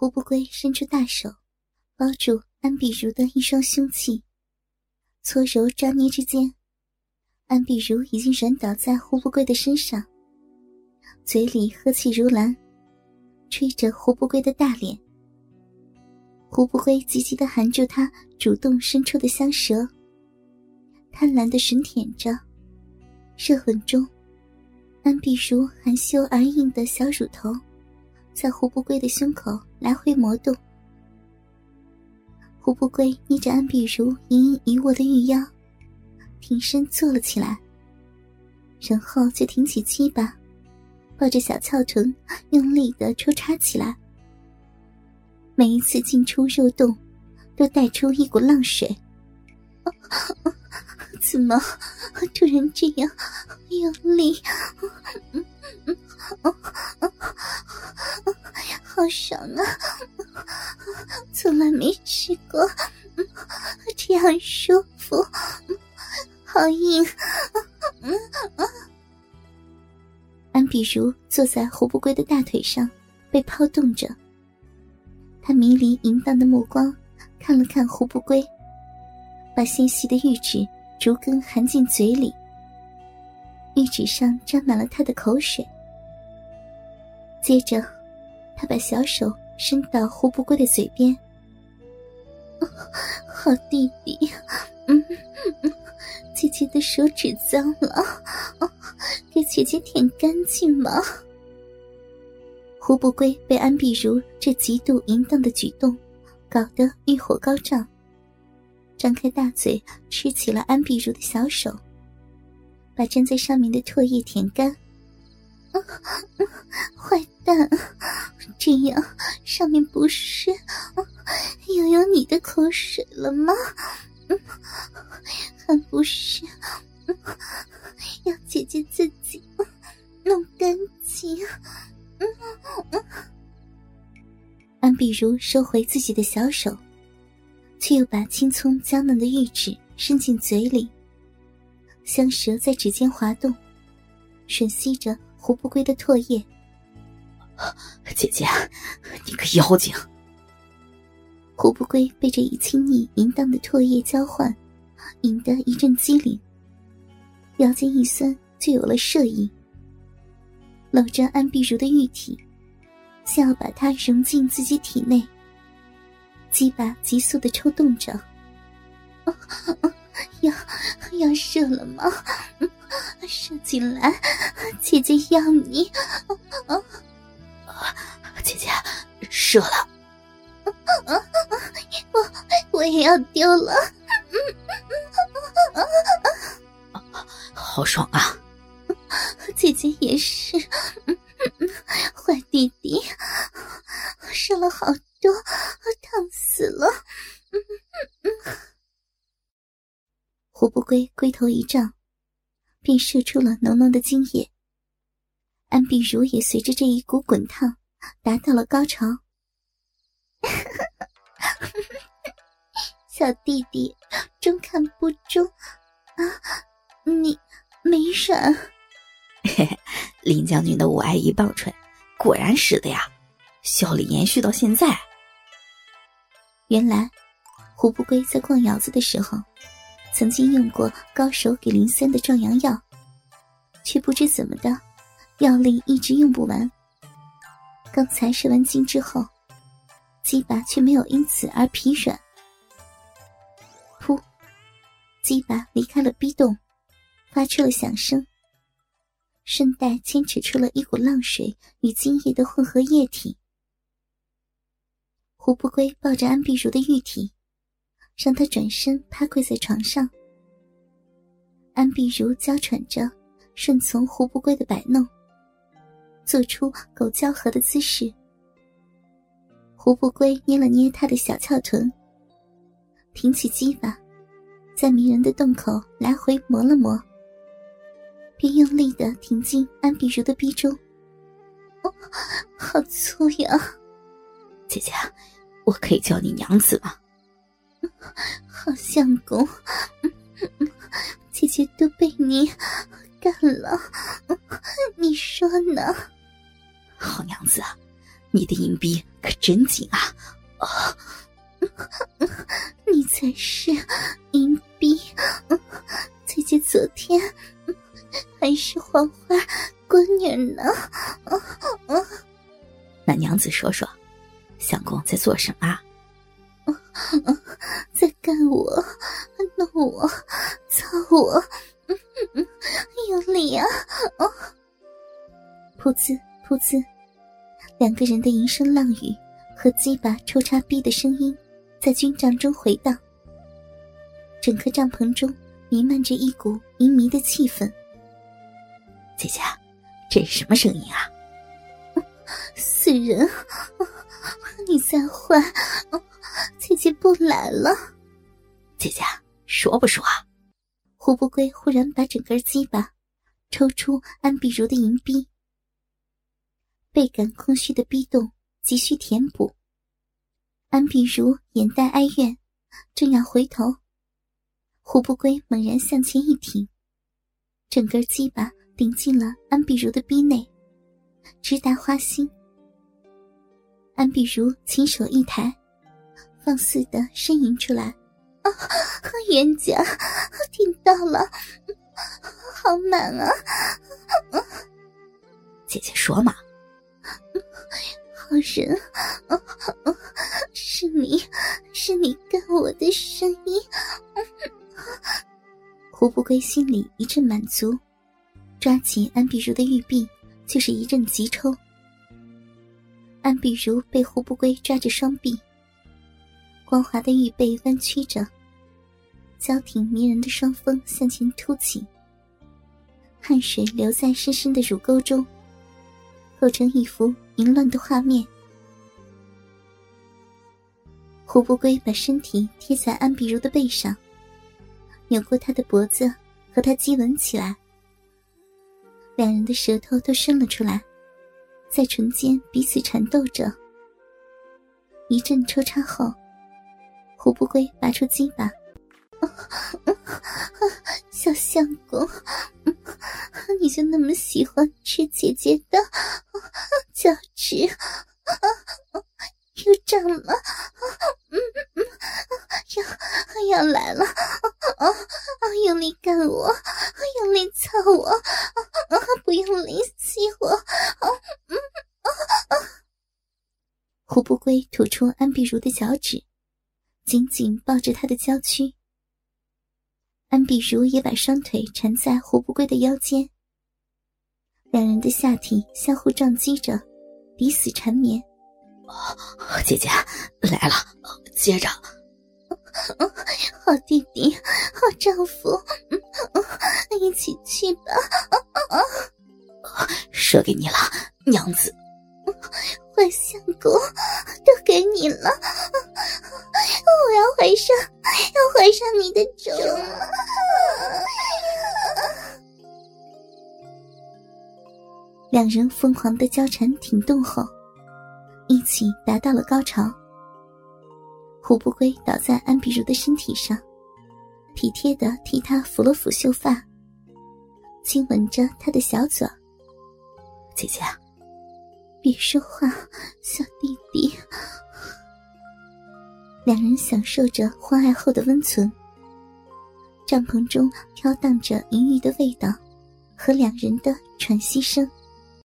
胡不归伸出大手，包住安碧如的一双凶器，搓揉抓捏之间，安碧如已经软倒在胡不归的身上，嘴里呵气如兰，吹着胡不归的大脸。胡不归急急的含住他主动伸出的香舌，贪婪的吮舔着，热吻中，安碧如含羞而硬的小乳头。在胡不归的胸口来回挪动，胡不归捏着安碧如盈盈一握的玉腰，挺身坐了起来，然后就挺起鸡巴，抱着小翘臀用力的抽插起来。每一次进出肉洞，都带出一股浪水。怎么突然这样用力？好爽啊！从来没吃过这样舒服，好硬。安碧如坐在胡不归的大腿上，被抛动着。他迷离淫荡的目光看了看胡不归，把纤细的玉指逐根含进嘴里，玉指上沾满了他的口水。接着，他把小手伸到胡不归的嘴边。好弟弟，嗯，姐姐的手指脏了，给姐姐舔干净嘛。胡不归被安碧如这极度淫荡的举动搞得欲火高涨，张开大嘴吃起了安碧如的小手，把粘在上面的唾液舔干。坏蛋，这样上面不是又有你的口水了吗？还不是要姐姐自己弄干净？安碧如收回自己的小手，却又把青葱娇嫩的玉指伸进嘴里，香舌在指尖滑动，吮吸着。胡不归的唾液，姐姐，你个妖精！胡不归被这一亲昵淫荡的唾液交换，引得一阵机灵，腰间一酸，就有了射意。搂着安碧如的玉体，想要把她融进自己体内，鸡巴急速的抽动着，要要射了吗？射进来，姐姐要你。射了。我我也要丢了。好爽啊！姐姐也是。坏弟弟，射了好多，烫死了。胡不归龟头一胀。便射出了浓浓的精液，安碧如也随着这一股滚烫达到了高潮。小弟弟，中看不中啊！你没闪？嘿嘿，林将军的五爱一棒槌，果然使的呀，效力延续到现在。原来，胡不归在逛窑子的时候。曾经用过高手给林三的壮阳药，却不知怎么的，药力一直用不完。刚才射完精之后，鸡巴却没有因此而疲软。噗，鸡巴离开了逼洞，发出了响声，顺带牵扯出了一股浪水与精液的混合液体。胡不归抱着安碧如的玉体。让她转身趴跪在床上，安碧如娇喘着，顺从胡不归的摆弄，做出狗交合的姿势。胡不归捏了捏他的小翘臀，挺起鸡巴，在迷人的洞口来回磨了磨，便用力的挺进安碧如的逼中。哦，好粗呀！姐姐，我可以叫你娘子吗？好相公，姐姐都被你干了，你说呢？好娘子啊，你的银币可真紧啊！啊，你才是银币！姐姐昨天还是黄花闺女呢。那娘子说说，相公在做什么？在干我，两个人的淫声浪语和鸡巴抽插逼的声音在军帐中回荡，整个帐篷中弥漫着一股淫靡的气氛。姐姐，这是什么声音啊？死人！你再坏！姐姐不来了，姐姐说不说啊？胡不归忽然把整根鸡巴抽出安碧如的银逼，倍感空虚的逼洞急需填补。安碧如眼带哀怨，正要回头，胡不归猛然向前一挺，整根鸡巴顶进了安碧如的逼内，直达花心。安碧如轻手一抬。放肆的呻吟出来，啊，冤家，听到了，好满啊！姐姐说嘛，好人，是你，是你干我的声音。胡不归心里一阵满足，抓起安碧如的玉臂就是一阵急抽。安碧如被胡不归抓着双臂。光滑的玉背弯曲着，娇挺迷人的双峰向前凸起，汗水流在深深的乳沟中，构成一幅凌乱的画面。胡不归把身体贴在安碧如的背上，扭过她的脖子和她激吻起来，两人的舌头都伸了出来，在唇间彼此缠斗着。一阵抽插后。胡不归拔出鸡巴，小相公，你就那么喜欢吃姐姐的脚趾？又胀了，嗯嗯要要来了！啊啊用力干我，用力操我，啊不用力吸我！嗯胡不归吐出安碧如的脚趾。紧紧抱着他的娇躯，安碧如也把双腿缠在胡不归的腰间，两人的下体相互撞击着，彼此缠绵。姐姐来了，接着，好弟弟，好丈夫，一起去吧。射给你了，娘子。坏相公，都给你了，我要怀上，要怀上你的种。两人疯狂的交缠挺动后，一起达到了高潮。胡不归倒在安碧如的身体上，体贴的替她抚了抚秀发，亲吻着她的小嘴。姐姐。别说话，小弟弟。两人享受着欢爱后的温存，帐篷中飘荡着淫欲的味道和两人的喘息声。